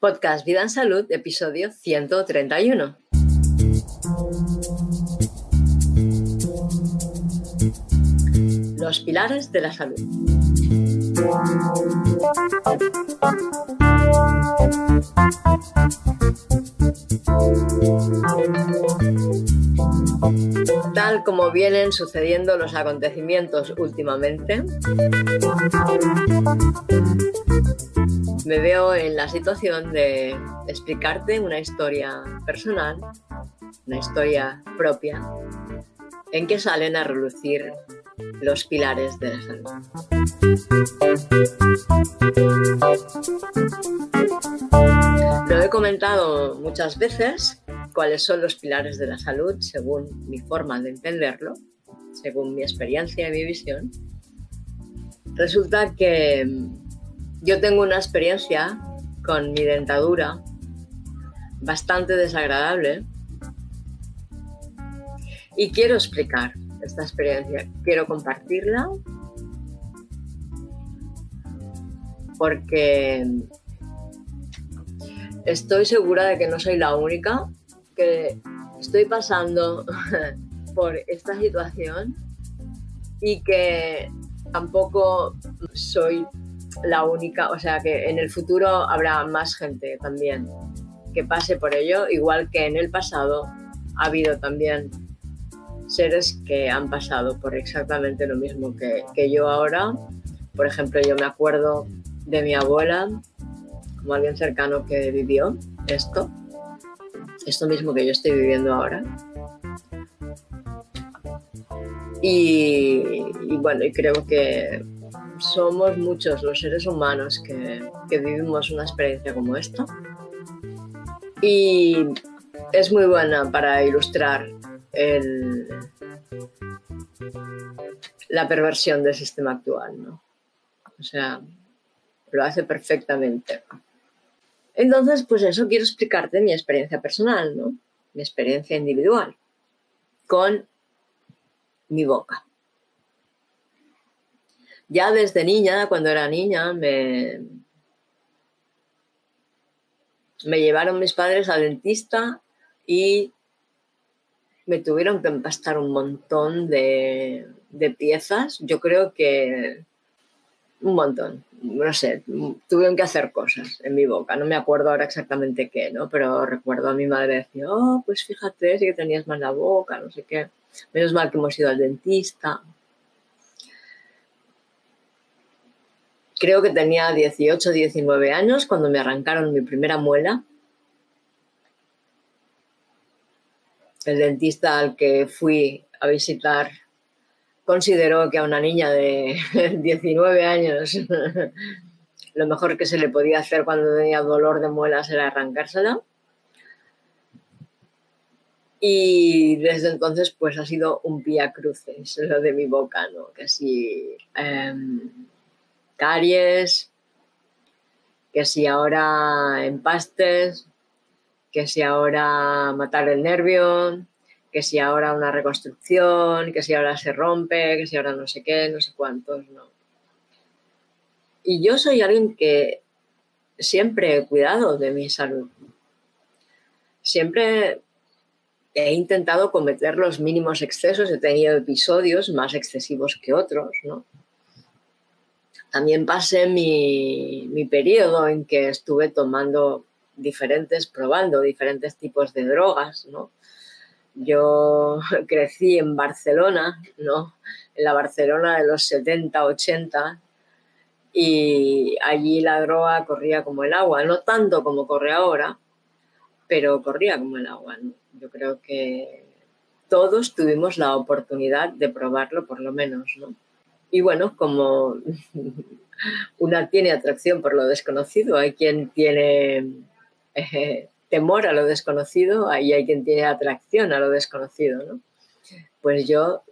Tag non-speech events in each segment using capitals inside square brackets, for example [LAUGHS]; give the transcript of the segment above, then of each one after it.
Podcast Vida en Salud, episodio 131. Los pilares de la salud. Tal como vienen sucediendo los acontecimientos últimamente, me veo en la situación de explicarte una historia personal, una historia propia, en que salen a relucir los pilares de la salud. Lo he comentado muchas veces cuáles son los pilares de la salud según mi forma de entenderlo, según mi experiencia y mi visión. Resulta que yo tengo una experiencia con mi dentadura bastante desagradable y quiero explicar esta experiencia, quiero compartirla porque estoy segura de que no soy la única que estoy pasando [LAUGHS] por esta situación y que tampoco soy la única, o sea que en el futuro habrá más gente también que pase por ello, igual que en el pasado ha habido también seres que han pasado por exactamente lo mismo que, que yo ahora. Por ejemplo, yo me acuerdo de mi abuela, como alguien cercano que vivió esto, esto mismo que yo estoy viviendo ahora. Y, bueno, y creo que somos muchos los seres humanos que, vivimos una experiencia como esta. Y es muy buena para ilustrar la perversión del sistema actual, ¿no? O sea, lo hace perfectamente. Entonces, pues eso quiero explicarte mi experiencia personal, ¿no? Mi experiencia individual con mi boca. Ya desde niña, cuando era niña, me, llevaron mis padres al dentista y me tuvieron que empastar un montón de, de, piezas. Yo creo que un montón, no sé, tuvieron que hacer cosas en mi boca. No me acuerdo ahora exactamente qué, ¿no? Pero recuerdo a mi madre decir, oh, pues fíjate, sí que tenías mal la boca, no sé qué. Menos mal que hemos ido al dentista. Creo que tenía 18, 19 años cuando me arrancaron mi primera muela. El dentista al que fui a visitar consideró que a una niña de [LAUGHS] 19 años [LAUGHS] lo mejor que se le podía hacer cuando tenía dolor de muelas era arrancársela. Y desde entonces pues ha sido un pía cruces lo de mi boca, ¿no? Si caries, que si ahora empastes, que si ahora matar el nervio, que si ahora una reconstrucción, que si ahora se rompe, que si ahora no sé qué, no sé cuántos, no. Y yo soy alguien que siempre he cuidado de mi salud. Siempre he intentado cometer los mínimos excesos, he tenido episodios más excesivos que otros, ¿no? También pasé mi, periodo en que estuve tomando diferentes, probando diferentes tipos de drogas, ¿no? Yo [LAUGHS] crecí en Barcelona, ¿no? En la Barcelona de los 70, 80, y allí la droga corría como el agua, no tanto como corre ahora, pero corría como el agua. Yo creo que todos tuvimos la oportunidad de probarlo por lo menos, ¿no? Y bueno, como [LAUGHS] una tiene atracción por lo desconocido, hay quien tiene eh, temor a lo desconocido, ahí hay quien tiene atracción a lo desconocido, ¿no? Pues yo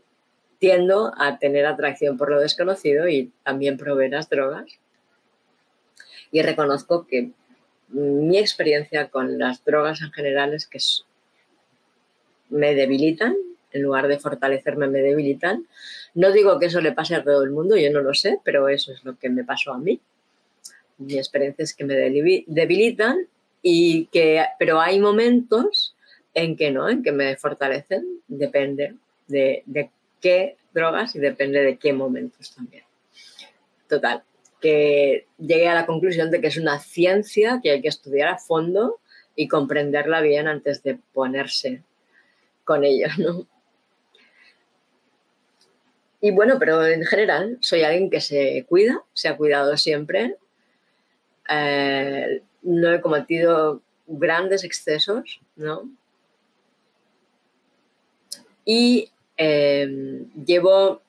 tiendo a tener atracción por lo desconocido y también probé las drogas. Y reconozco que mi experiencia con las drogas en general es que me debilitan, en lugar de fortalecerme me debilitan. No digo que eso le pase a todo el mundo, yo no lo sé, pero eso es lo que me pasó a mí. Mi experiencia es que me debilitan y que, pero hay momentos en que no, en que me fortalecen, depende de, de qué drogas y depende de qué momentos también. Total, que llegué a la conclusión de que es una ciencia que hay que estudiar a fondo y comprenderla bien antes de ponerse con ella, ¿no? Y bueno, pero en general soy alguien que se cuida, se ha cuidado siempre. Eh, no he cometido grandes excesos, ¿no? Y em, llevo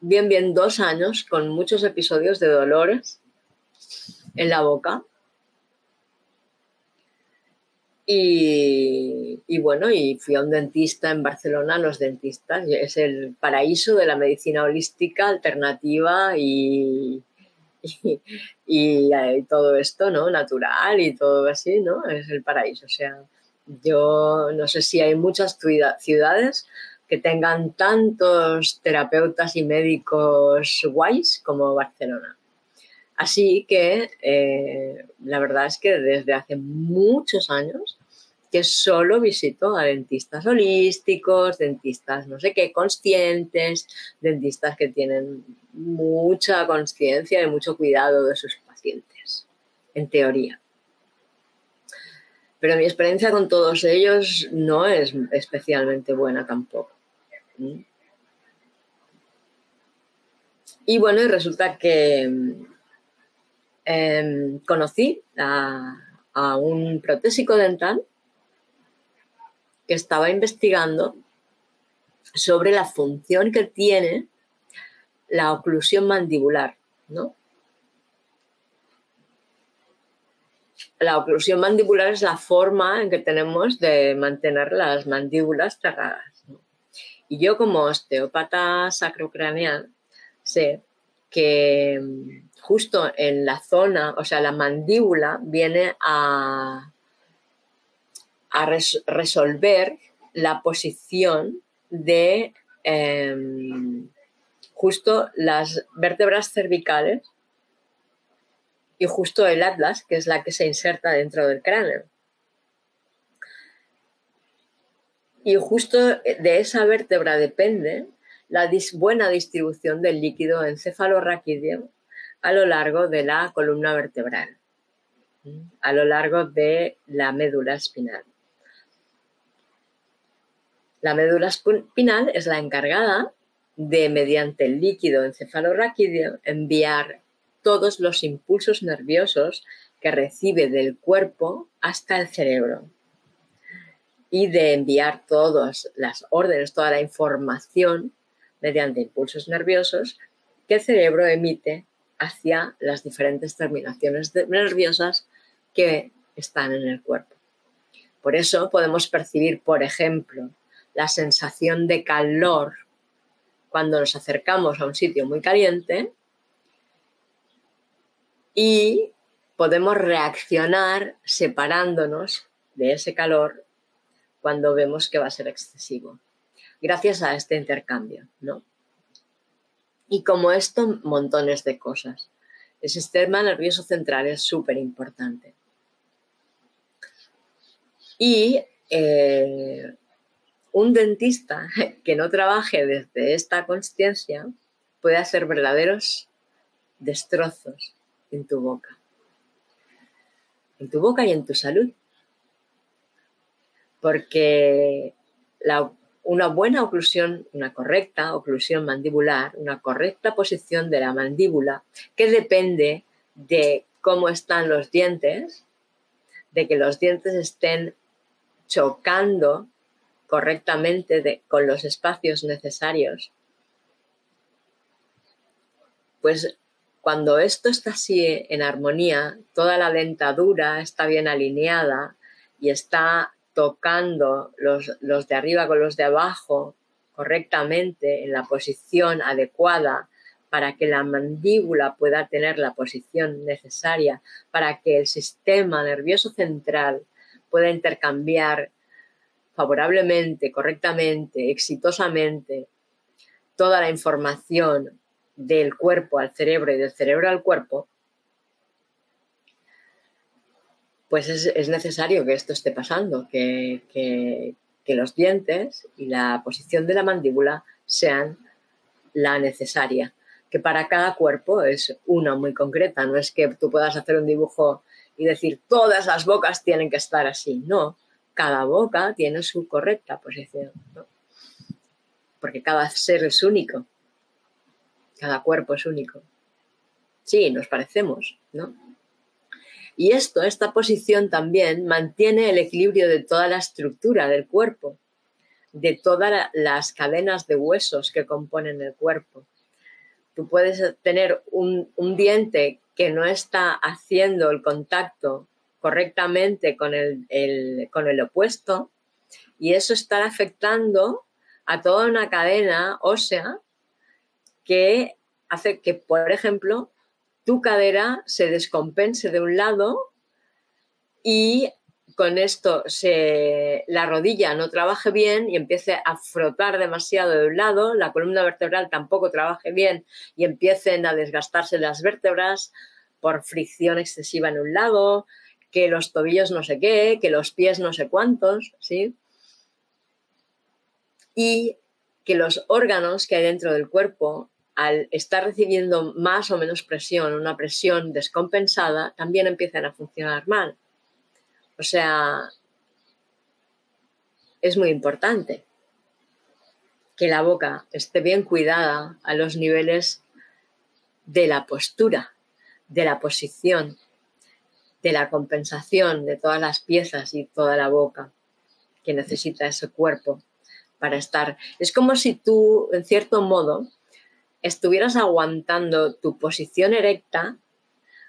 bien, bien dos años con muchos episodios de dolores en la boca. Y, bueno, y fui a un dentista en Barcelona, los dentistas, es el paraíso de la medicina holística alternativa y, y, todo esto, ¿no? Natural y todo así, ¿no? Es el paraíso. O sea, yo no sé si hay muchas ciudades que tengan tantos terapeutas y médicos guays como Barcelona. Así que eh, la verdad es que desde hace muchos años que solo visito a dentistas holísticos, dentistas no sé qué, conscientes, dentistas que tienen mucha conciencia y mucho cuidado de sus pacientes, en teoría. Pero mi experiencia con todos ellos no es especialmente buena tampoco. Y bueno, y resulta que em, conocí a, un protésico dental que estaba investigando sobre la función que tiene la oclusión mandibular, ¿no? La oclusión mandibular es la forma en que tenemos de mantener las mandíbulas cerradas. Y yo como osteópata sacrocraneal sé que mm, justo en la zona, o sea, la mandíbula viene a, a resolver la posición de em, justo las vértebras cervicales y justo el atlas, que es la que se inserta dentro del cráneo. Y justo de esa vértebra depende la buena distribución del líquido encefalorraquídeo a lo largo de la columna vertebral, a lo largo de la médula espinal. La médula espinal es la encargada de, mediante el líquido encefalorraquídeo, enviar todos los impulsos nerviosos que recibe del cuerpo hasta el cerebro y de enviar todas las órdenes, toda la información mediante impulsos nerviosos que el cerebro emite hacia las diferentes terminaciones nerviosas que están en el cuerpo. Por eso podemos percibir, por ejemplo, la sensación de calor cuando nos acercamos a un sitio muy caliente y podemos reaccionar separándonos de ese calor cuando vemos que va a ser excesivo, gracias a este intercambio, ¿no? Y como esto, montones de cosas. El sistema nervioso central es súper importante. Y eh, un dentista que no trabaje desde esta conciencia puede hacer verdaderos destrozos en tu boca. En tu boca y en tu salud porque una buena oclusión, una correcta oclusión mandibular, una correcta posición de la mandíbula, que depende de cómo están los dientes, de que los dientes estén chocando correctamente con los espacios necesarios, pues cuando esto está así en armonía, toda la dentadura está bien alineada y está tocando los, de arriba con los de abajo correctamente en la posición adecuada para que la mandíbula pueda tener la posición necesaria, para que el sistema nervioso central pueda intercambiar favorablemente, correctamente, exitosamente toda la información del cuerpo al cerebro y del cerebro al cuerpo, pues es, necesario que esto esté pasando, que, los dientes y la posición de la mandíbula sean la necesaria, que para cada cuerpo es una muy concreta, no es que tú puedas hacer un dibujo y decir todas las bocas tienen que estar así, no, cada boca tiene su correcta posición, porque cada ser es único, cada cuerpo es único. Sí, nos parecemos, ¿no? Y esto, esta posición también mantiene el equilibrio de toda la estructura del cuerpo, de todas las cadenas de huesos que componen el cuerpo. Tú puedes tener un, diente que no está haciendo el contacto correctamente con el, con el opuesto y eso está afectando a toda una cadena ósea que hace que, por ejemplo, tu cadera se descompense de un lado y con esto se, la rodilla no trabaje bien y empiece a frotar demasiado de un lado, la columna vertebral tampoco trabaje bien y empiecen a desgastarse las vértebras por fricción excesiva en un lado, que los tobillos no sé qué, que los pies no sé cuántos, ¿sí? Y que los órganos que hay dentro del cuerpo al estar recibiendo más o menos presión, una presión descompensada, también empiezan a funcionar mal. O sea, es muy importante que la boca esté bien cuidada a los niveles de la postura, de la posición, de la compensación de todas las piezas y toda la boca que necesita ese cuerpo para estar. Es como si tú, en cierto modo, estuvieras aguantando tu posición erecta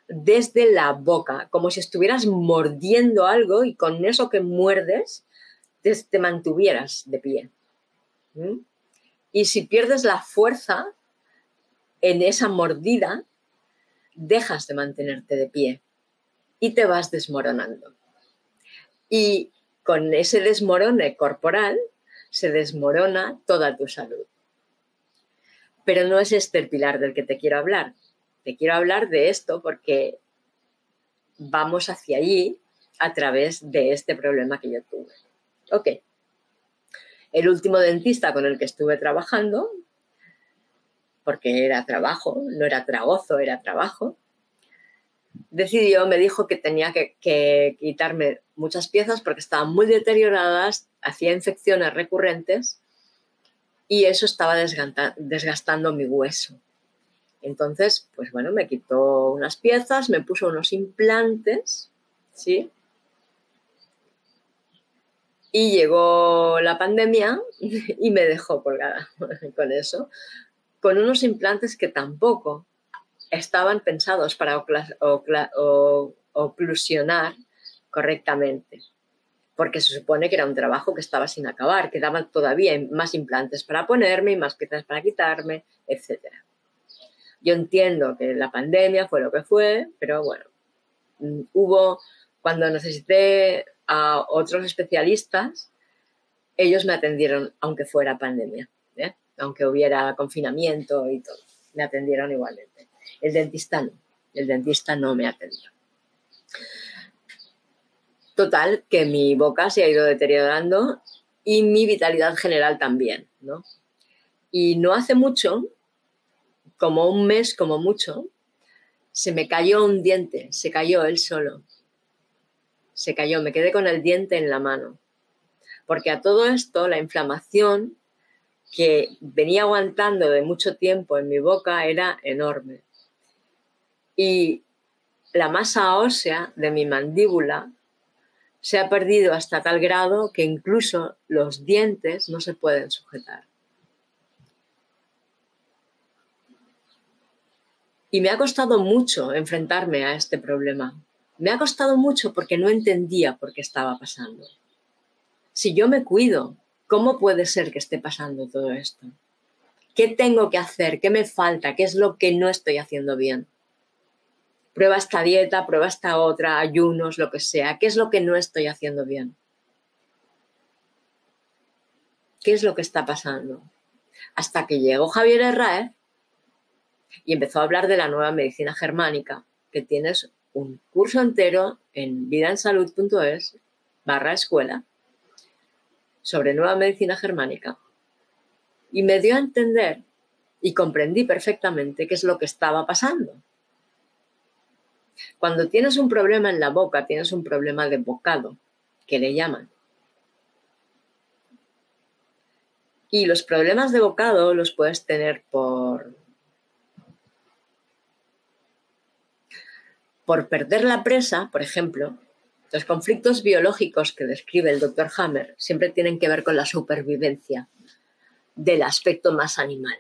desde la boca, como si estuvieras mordiendo algo y con eso que muerdes te, mantuvieras de pie. ¿Mm? Y si pierdes la fuerza en esa mordida, dejas de mantenerte de pie y te vas desmoronando. Y con ese desmorone corporal se desmorona toda tu salud. Pero no es este el pilar del que te quiero hablar. Te quiero hablar de esto porque vamos hacia allí a través de este problema que yo tuve. Ok. El último dentista con el que estuve trabajando, porque era trabajo, no era tragozo, era trabajo, decidió, me dijo que tenía que, quitarme muchas piezas porque estaban muy deterioradas, hacía infecciones recurrentes y eso estaba desgastando mi hueso. Entonces, pues bueno, me quitó unas piezas, me puso unos implantes, ¿sí? Y llegó la pandemia [LAUGHS] y me dejó colgada [LAUGHS] con eso, con unos implantes que tampoco estaban pensados para oclusionar correctamente porque se supone que era un trabajo que estaba sin acabar, quedaban todavía más implantes para ponerme y más piezas para quitarme, etc. Yo entiendo que la pandemia fue lo que fue, pero bueno, mm, hubo, cuando necesité a otros especialistas, ellos me atendieron aunque fuera pandemia, ¿eh? aunque hubiera confinamiento y todo, me atendieron igualmente. El dentista no, el dentista no me atendió. Total, que mi boca se ha ido deteriorando y mi vitalidad general también, ¿no? Y no hace mucho, como un mes como mucho, se me cayó un diente, se cayó él solo. Se cayó, me quedé con el diente en la mano. Porque a todo esto, la inflamación que venía aguantando de mucho tiempo en mi boca era enorme. Y la masa ósea de mi mandíbula se ha perdido hasta tal grado que incluso los dientes no se pueden sujetar. Y me ha costado mucho enfrentarme a este problema. Me ha costado mucho porque no entendía por qué estaba pasando. Si yo me cuido, ¿cómo puede ser que esté pasando todo esto? ¿Qué tengo que hacer? ¿Qué me falta? ¿Qué es lo que no estoy haciendo bien? Prueba esta dieta, prueba esta otra, ayunos, lo que sea. ¿Qué es lo que no estoy haciendo bien? ¿Qué es lo que está pasando? Hasta que llegó Javier Herrera y empezó a hablar de la nueva medicina germánica, que tienes un curso entero en vidaensalud.es barra escuela sobre nueva medicina germánica y me dio a entender y comprendí perfectamente qué es lo que estaba pasando. Cuando tienes un problema en la boca, tienes un problema de bocado, que le llaman. Y los problemas de bocado los puedes tener por, por perder la presa, por ejemplo. Los conflictos biológicos que describe el doctor Hammer siempre tienen que ver con la supervivencia del aspecto más animal.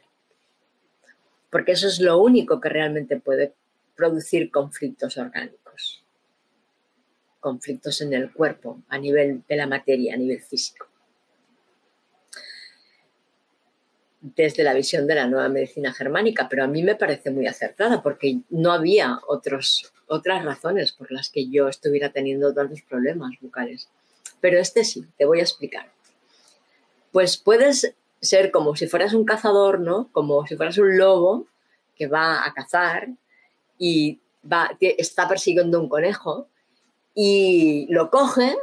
Porque eso es lo único que realmente puede producir conflictos orgánicos. Conflictos en el cuerpo, a nivel de la materia, a nivel físico. desde la visión de la nueva medicina germánica, pero a mí me parece muy acertada porque no había otros, otras razones por las que yo estuviera teniendo tantos problemas bucales. Pero este sí, te voy a explicar. Pues puedes ser como si fueras un cazador, ¿no? Como si fueras un lobo que va a cazar y va, está persiguiendo un conejo y lo coge,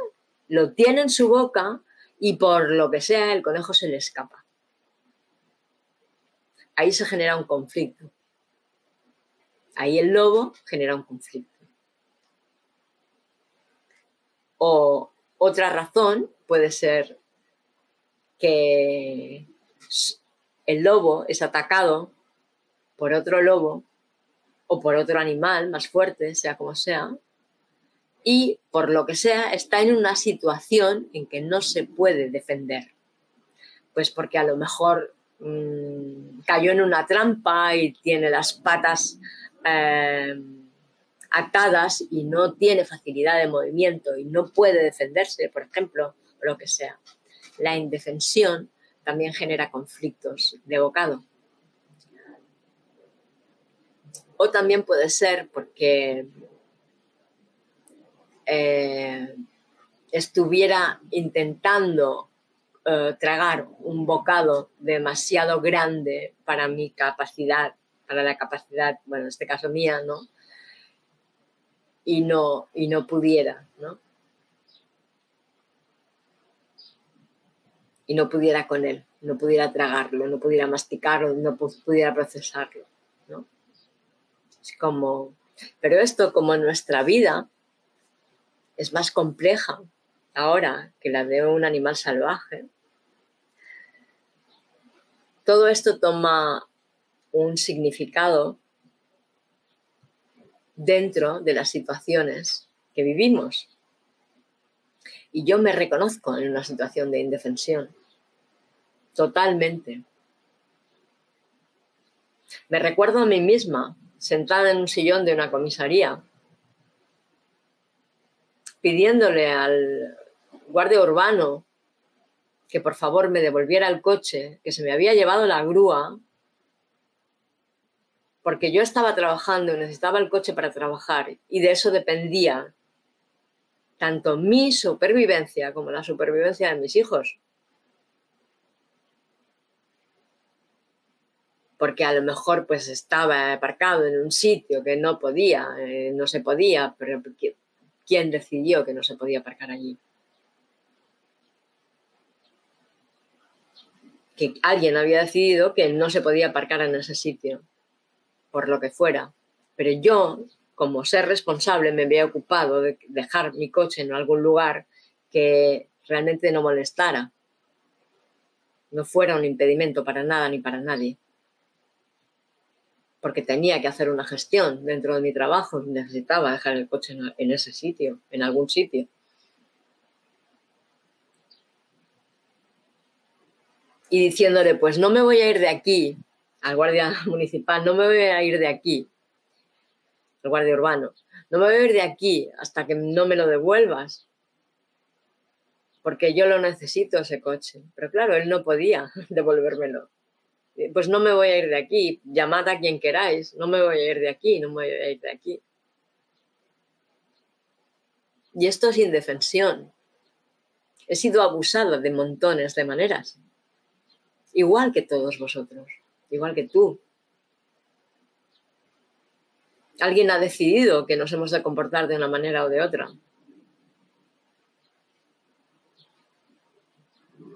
lo tiene en su boca y por lo que sea el conejo se le escapa ahí se genera un conflicto. Ahí el lobo genera un conflicto. O otra razón puede ser que el lobo es atacado por otro lobo o por otro animal más fuerte, sea como sea, y por lo que sea está en una situación en que no se puede defender. Pues porque a lo mejor Mm, cayó en una trampa y tiene las patas eh, atadas y no tiene facilidad de movimiento y no puede defenderse, por ejemplo, o lo que sea. La indefensión también genera conflictos de bocado. O también puede ser porque eh, estuviera intentando eh, tragar un bocado demasiado grande para mi capacidad, para la capacidad, bueno, en este caso mía, ¿no? Y no, y no pudiera, ¿no? Y no pudiera con él, no pudiera tragarlo, no pudiera masticarlo, no pudiera procesarlo, como, pero esto como nuestra vida es más compleja, ahora que la de un animal salvaje, todo esto toma un significado dentro de las situaciones que vivimos. Y yo me reconozco en una situación de indefensión, totalmente. Me recuerdo a mí misma sentada en un sillón de una comisaría pidiéndole al guardia urbano que por favor me devolviera el coche, que se me había llevado la grúa, porque yo estaba trabajando necesitaba el coche para trabajar y de eso dependía tanto mi supervivencia como la supervivencia de mis hijos. Porque a lo mejor pues estaba aparcado en un sitio que no podía, eh, no se podía, pero ¿Quién decidió que no se podía aparcar allí? Que alguien había decidido que no se podía aparcar en ese sitio, por lo que fuera. Pero yo, como ser responsable, me había ocupado de dejar mi coche en algún lugar que realmente no molestara, no fuera un impedimento para nada ni para nadie porque tenía que hacer una gestión dentro de mi trabajo, necesitaba dejar el coche en, ese sitio, en algún sitio. Y diciéndole, pues no me voy a ir de aquí, al guardia [LAUGHS] municipal, no me voy a ir de aquí, al guardia urbano, no me voy a ir de aquí hasta que no me lo devuelvas, porque yo lo necesito ese coche. Pero claro, él no podía [LAUGHS] devolvérmelo. Eh, pues no me voy a ir de aquí, llamad a quien queráis, no me voy a ir de aquí, no me voy a ir de aquí. Y esto es indefensión. He sido abusada de montones de maneras, igual que todos vosotros, igual que tú. Alguien ha decidido que nos hemos de comportar de una manera o de otra.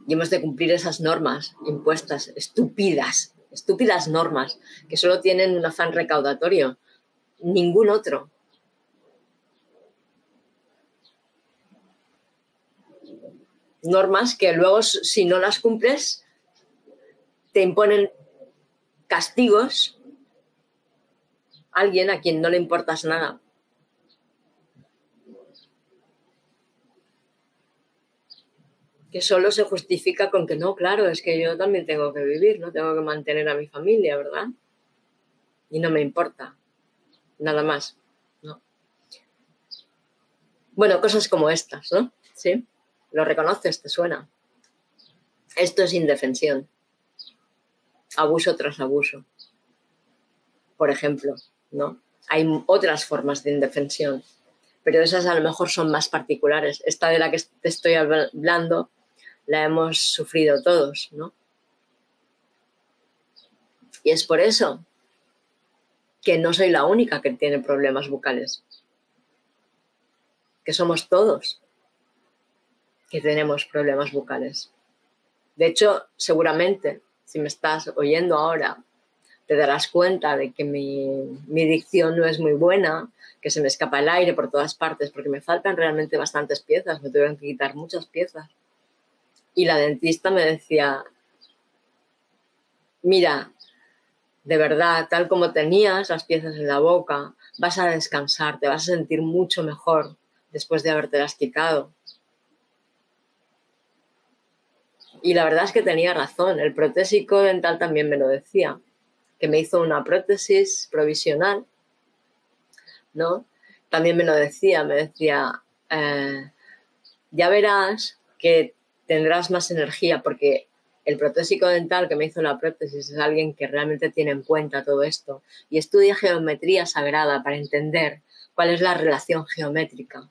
Y hemos de cumplir esas normas impuestas, estúpidas, estúpidas normas, que solo tienen un afán recaudatorio, ningún otro. Normas que luego, si no las cumples, te imponen castigos alguien a quien no le importas nada. Que solo se justifica con que no, claro, es que yo también tengo que vivir, no tengo que mantener a mi familia, ¿verdad? Y no me importa, nada más, ¿no? Bueno, cosas como estas, ¿no? Sí, lo reconoces, te suena. Esto es indefensión abuso tras abuso. Por ejemplo, ¿no? Hay otras formas de indefensión, pero esas a lo mejor son más particulares. Esta de la que te estoy hablando la hemos sufrido todos, ¿no? Y es por eso que no soy la única que tiene problemas bucales, que somos todos que tenemos problemas bucales. De hecho, seguramente si me estás oyendo ahora, te darás cuenta de que mi, dicción no es muy buena, que se me escapa el aire por todas partes, porque me faltan realmente bastantes piezas, me tuvieron que quitar muchas piezas. Y la dentista me decía, mira, de verdad, tal como tenías las piezas en la boca, vas a descansar, te vas a sentir mucho mejor después de haberte las quitado. Y la verdad es que tenía razón, el protésico dental también me lo decía, que me hizo una prótesis provisional, ¿no? También me lo decía, me decía, eh, ya verás que tendrás más energía porque el protésico dental que me hizo la prótesis es alguien que realmente tiene en cuenta todo esto y estudia geometría sagrada para entender cuál es la relación geométrica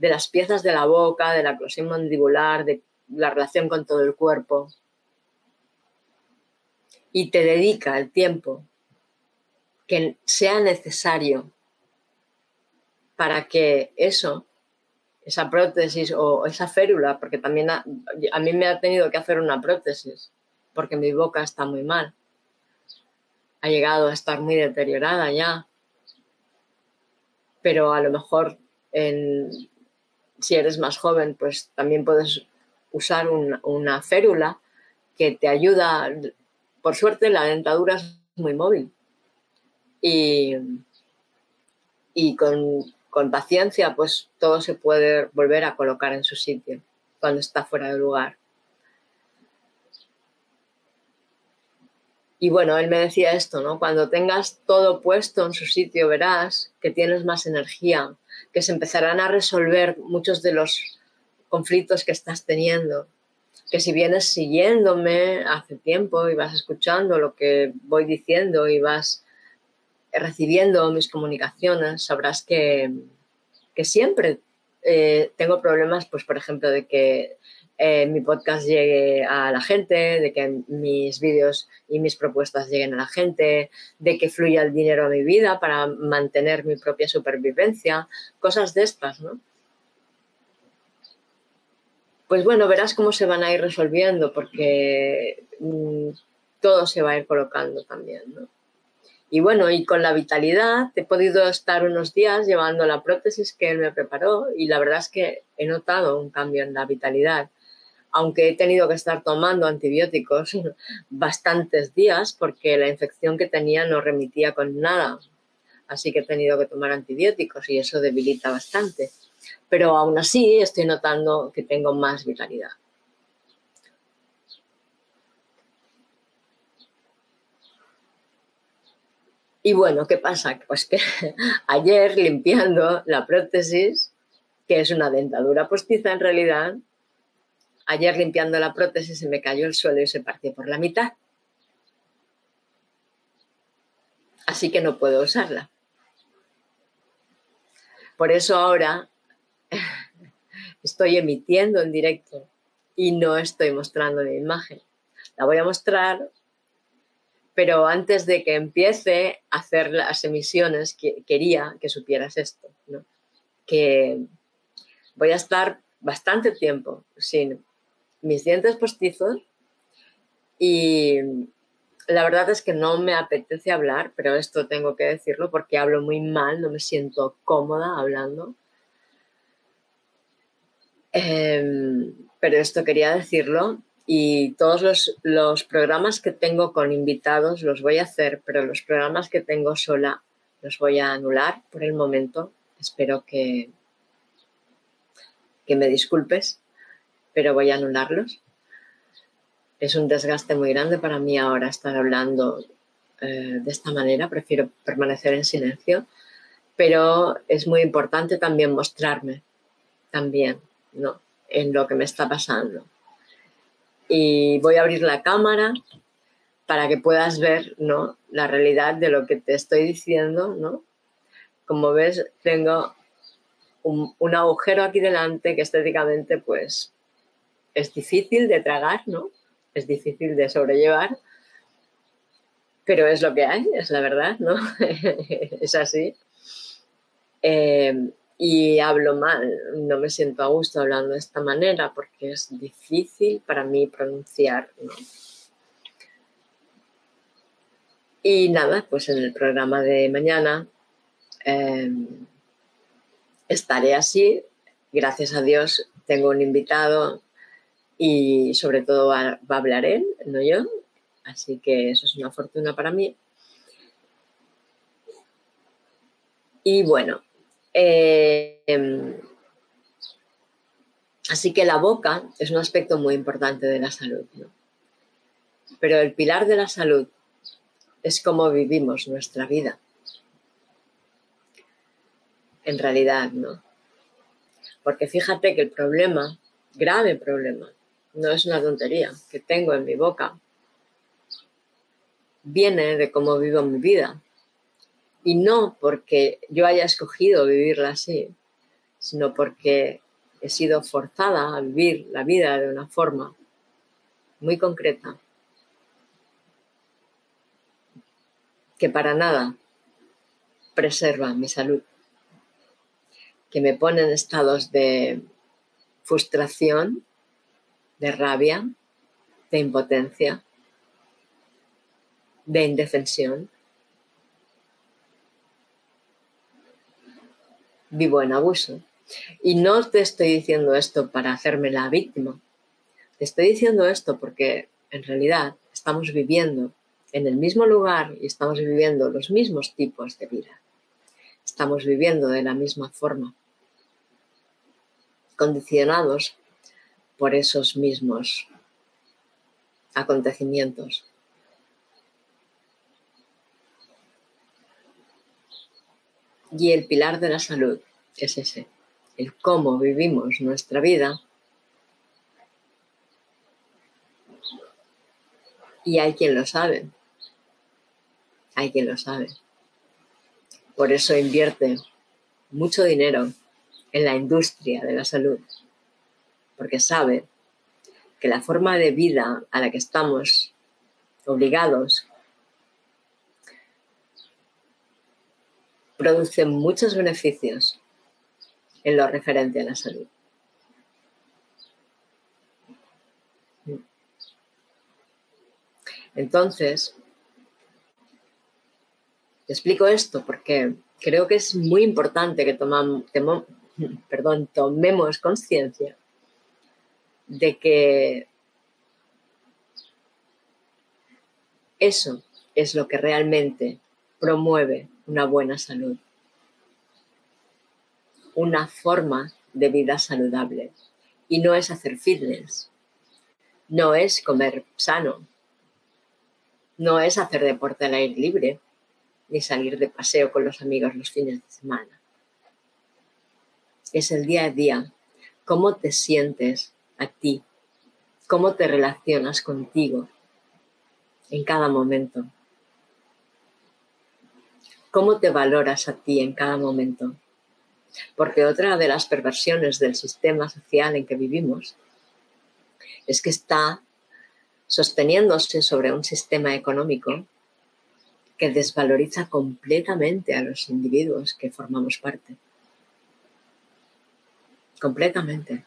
de las piezas de la boca, de la oclusión mandibular, de la relación con todo el cuerpo. Y te dedica el tiempo que sea necesario para que eso, esa prótesis o esa férula, porque también a, mí me ha tenido que hacer una prótesis, porque mi boca está muy mal, ha llegado a estar muy deteriorada ya, pero a lo mejor si eres más joven, pues también puedes usar una férula que te ayuda. Por suerte, la dentadura es muy móvil. Y, y con, con paciencia, pues todo se puede volver a colocar en su sitio cuando está fuera de lugar. Y bueno, él me decía esto, ¿no? Cuando tengas todo puesto en su sitio, verás que tienes más energía, que se empezarán a resolver muchos de los conflictos que estás teniendo. Que si vienes siguiéndome hace tiempo y vas escuchando lo que voy diciendo y vas recibiendo mis comunicaciones, sabrás que, que siempre eh, tengo problemas, pues por ejemplo, de que eh, mi podcast llegue a la gente, de que mis vídeos y mis propuestas lleguen a la gente, de que fluya el dinero a mi vida para mantener mi propia supervivencia, cosas de estas, ¿no? pues bueno, verás cómo se van a ir resolviendo porque mm, todo se va a ir colocando también, ¿no? Y bueno, y con la vitalidad he podido estar unos días llevando la prótesis que él me preparó y la verdad es que he notado un cambio en la vitalidad, aunque he tenido que estar tomando antibióticos [LAUGHS] bastantes días porque la infección que tenía no remitía con nada, así que he tenido que tomar antibióticos y eso debilita bastante. Pero aún así estoy notando que tengo más vitalidad. Y bueno, ¿qué pasa? Pues que [LAUGHS] ayer limpiando la prótesis, que es una dentadura postiza en realidad, ayer limpiando la prótesis se me cayó el suelo y se partió por la mitad. Así que no puedo usarla. Por eso ahora [LAUGHS] estoy emitiendo en directo y no estoy mostrando mi imagen. La voy a mostrar Pero antes de que empiece a hacer las emisiones, quería que supieras esto, que voy a estar bastante tiempo sin mis dientes postizos y la verdad es que no me apetece hablar, pero esto tengo que decirlo porque hablo muy mal, no me siento cómoda hablando. Em, pero esto quería decirlo y todos los, los, programas que tengo con invitados los voy a hacer, pero los programas que tengo sola los voy a anular por el momento. Espero que, que me disculpes, pero voy a anularlos. Es un desgaste muy grande para mí ahora estar hablando eh, de esta manera, prefiero permanecer en silencio, pero es muy importante también mostrarme, también, ¿no? En lo que me está pasando. Y voy a abrir la cámara para que puedas ver, ¿no? La realidad de lo que te estoy diciendo, ¿no? Como ves, tengo un, agujero aquí delante que estéticamente pues es difícil de tragar, ¿no? Es difícil de sobrellevar, pero es lo que hay, es la verdad, ¿no? [LAUGHS] es así. Eh, y hablo mal, no me siento a gusto hablando de esta manera porque es difícil para mí pronunciar, ¿no? Y nada, pues en el programa de mañana eh, estaré así. Gracias a Dios tengo un invitado y sobre todo va, a hablar él, no yo. Así que eso es una fortuna para mí. Y bueno, em, así que la boca es un aspecto muy importante de la salud. Pero el pilar de la salud es cómo vivimos nuestra vida en realidad, ¿no? Porque fíjate que el problema, grave problema, no es una tontería que tengo en mi boca, viene de cómo vivo mi vida. Y no porque yo haya escogido vivirla así, sino porque he sido forzada a vivir la vida de una forma muy concreta, que para nada preserva mi salud que me pone en estados de frustración, de rabia, de impotencia, de indefensión. Vivo en abuso. Y no te estoy diciendo esto para hacerme la víctima. Te estoy diciendo esto porque en realidad estamos viviendo en el mismo lugar y estamos viviendo los mismos tipos de vida. Estamos viviendo de la misma forma condicionados por esos mismos acontecimientos. Y el pilar de la salud es ese, el cómo vivimos nuestra vida. Y hay quien lo sabe, hay quien lo sabe. Por eso invierte mucho dinero en la industria de la salud, porque sabe que la forma de vida a la que estamos obligados produce muchos beneficios en lo referente a la salud. Entonces, te explico esto porque creo que es muy importante que perdón, tomemos conciencia de que eso es lo que realmente promueve una buena salud, una forma de vida saludable. Y no es hacer fitness, no es comer sano, no es hacer deporte al aire libre, ni salir de paseo con los amigos los fines de semana. Es el día a día, cómo te sientes a ti, cómo te relacionas contigo en cada momento, cómo te valoras a ti en cada momento. Porque otra de las perversiones del sistema social en que vivimos es que está sosteniéndose sobre un sistema económico que desvaloriza completamente a los individuos que formamos parte. Completamente.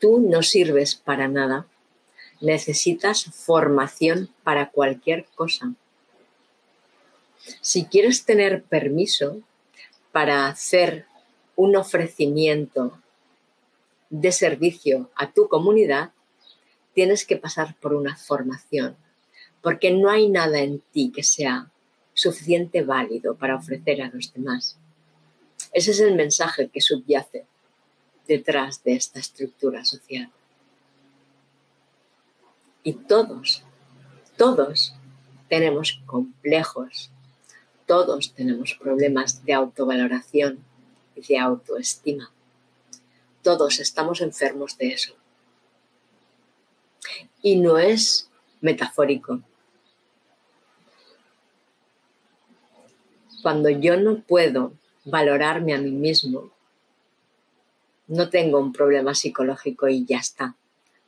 Tú no sirves para nada. Necesitas formación para cualquier cosa. Si quieres tener permiso para hacer un ofrecimiento de servicio a tu comunidad, tienes que pasar por una formación, porque no hay nada en ti que sea suficiente válido para ofrecer a los demás. Ese es el mensaje que subyace detrás de esta estructura social. Y todos, todos tenemos complejos, todos tenemos problemas de autovaloración y de autoestima. Todos estamos enfermos de eso. Y no es metafórico. Cuando yo no puedo valorarme a mí mismo, no tengo un problema psicológico y ya está.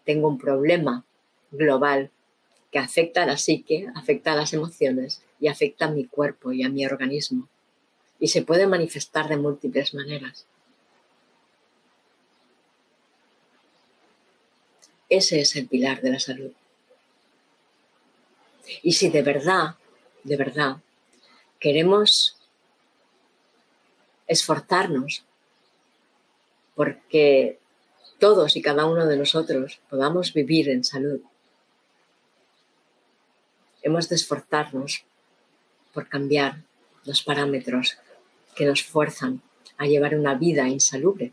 Tengo un problema global que afecta a la psique, afecta a las emociones y afecta a mi cuerpo y a mi organismo. Y se puede manifestar de múltiples maneras. Ese es el pilar de la salud. Y si de verdad, de verdad, queremos esforzarnos porque todos y cada uno de nosotros podamos vivir en salud, hemos de esforzarnos por cambiar los parámetros que nos fuerzan a llevar una vida insalubre.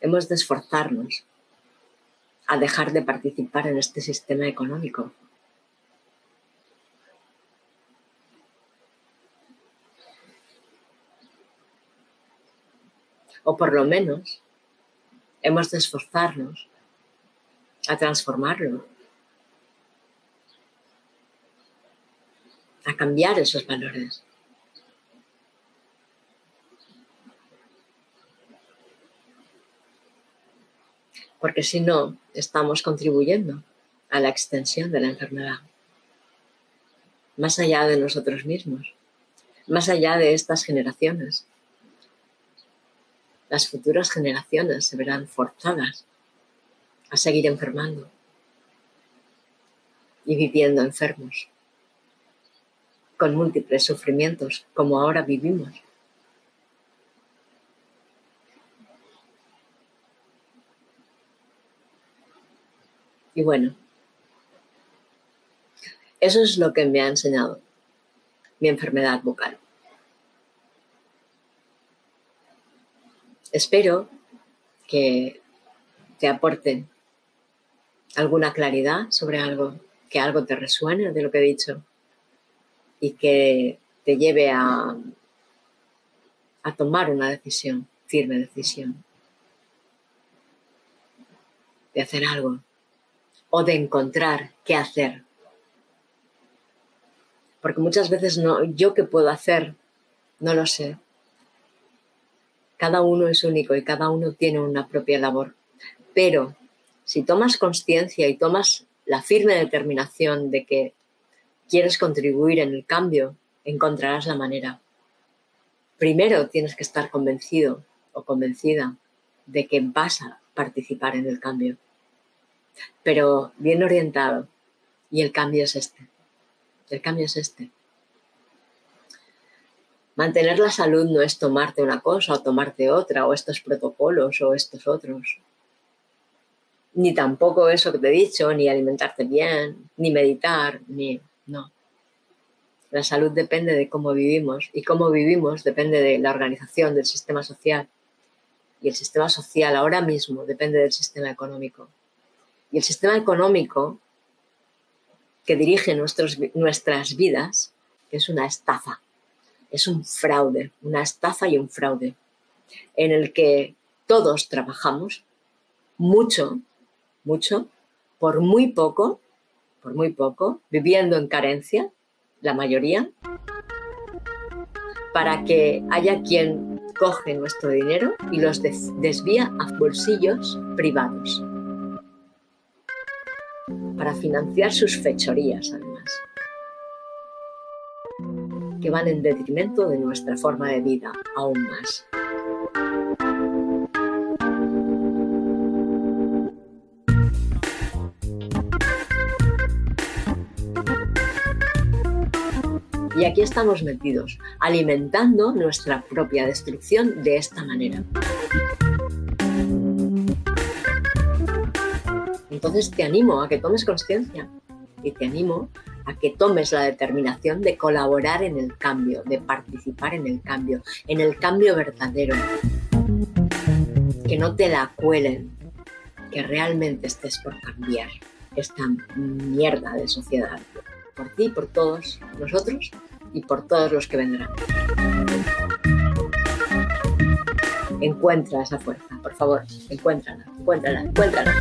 Hemos de esforzarnos a dejar de participar en este sistema económico. O por lo menos hemos de esforzarnos a transformarlo, a cambiar esos valores. Porque si no, estamos contribuyendo a la extensión de la enfermedad, más allá de nosotros mismos, más allá de estas generaciones las futuras generaciones se verán forzadas a seguir enfermando y viviendo enfermos, con múltiples sufrimientos como ahora vivimos. Y bueno, eso es lo que me ha enseñado mi enfermedad bucal. Espero que te aporten alguna claridad sobre algo, que algo te resuene de lo que he dicho y que te lleve a, a tomar una decisión, firme decisión, de hacer algo o de encontrar qué hacer. Porque muchas veces no, yo qué puedo hacer, no lo sé. Cada uno es único y cada uno tiene una propia labor. Pero si tomas conciencia y tomas la firme determinación de que quieres contribuir en el cambio, encontrarás la manera. Primero tienes que estar convencido o convencida de que vas a participar en el cambio, pero bien orientado. Y el cambio es este. El cambio es este. Mantener la salud no es tomarte una cosa o tomarte otra, o estos protocolos o estos otros. Ni tampoco eso que te he dicho, ni alimentarte bien, ni meditar, ni... No. La salud depende de cómo vivimos y cómo vivimos depende de la organización del sistema social. Y el sistema social ahora mismo depende del sistema económico. Y el sistema económico que dirige nuestras vidas es una estafa es un fraude, una estafa y un fraude, en el que todos trabajamos mucho, mucho, por muy poco, por muy poco, viviendo en carencia, la mayoría, para que haya quien coge nuestro dinero y los desvía a bolsillos privados. para financiar sus fechorías, además, que van en detrimento de nuestra forma de vida aún más. Y aquí estamos metidos, alimentando nuestra propia destrucción de esta manera. Entonces te animo a que tomes conciencia y te animo a que tomes la determinación de colaborar en el cambio, de participar en el cambio, en el cambio verdadero. Que no te la cuelen, que realmente estés por cambiar esta mierda de sociedad, por ti, por todos nosotros y por todos los que vendrán. Encuentra esa fuerza, por favor, encuéntrala, encuéntrala, encuéntrala.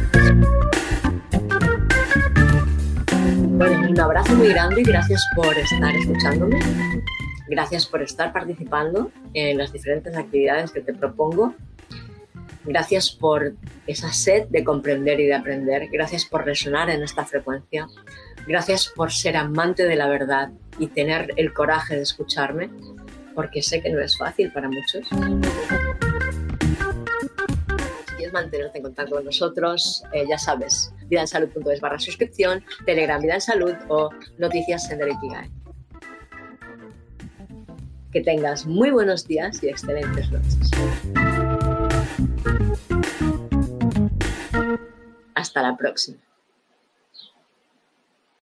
Bueno, un abrazo muy grande y gracias por estar escuchándome. Gracias por estar participando en las diferentes actividades que te propongo. Gracias por esa sed de comprender y de aprender. Gracias por resonar en esta frecuencia. Gracias por ser amante de la verdad y tener el coraje de escucharme, porque sé que no es fácil para muchos. Si quieres mantenerte en contacto con nosotros, eh, ya sabes, vidaensalud.es barra suscripción, Telegram Vida en Salud o Noticias Sender Ikigai. Que tengas muy buenos días y excelentes noches. Hasta la próxima.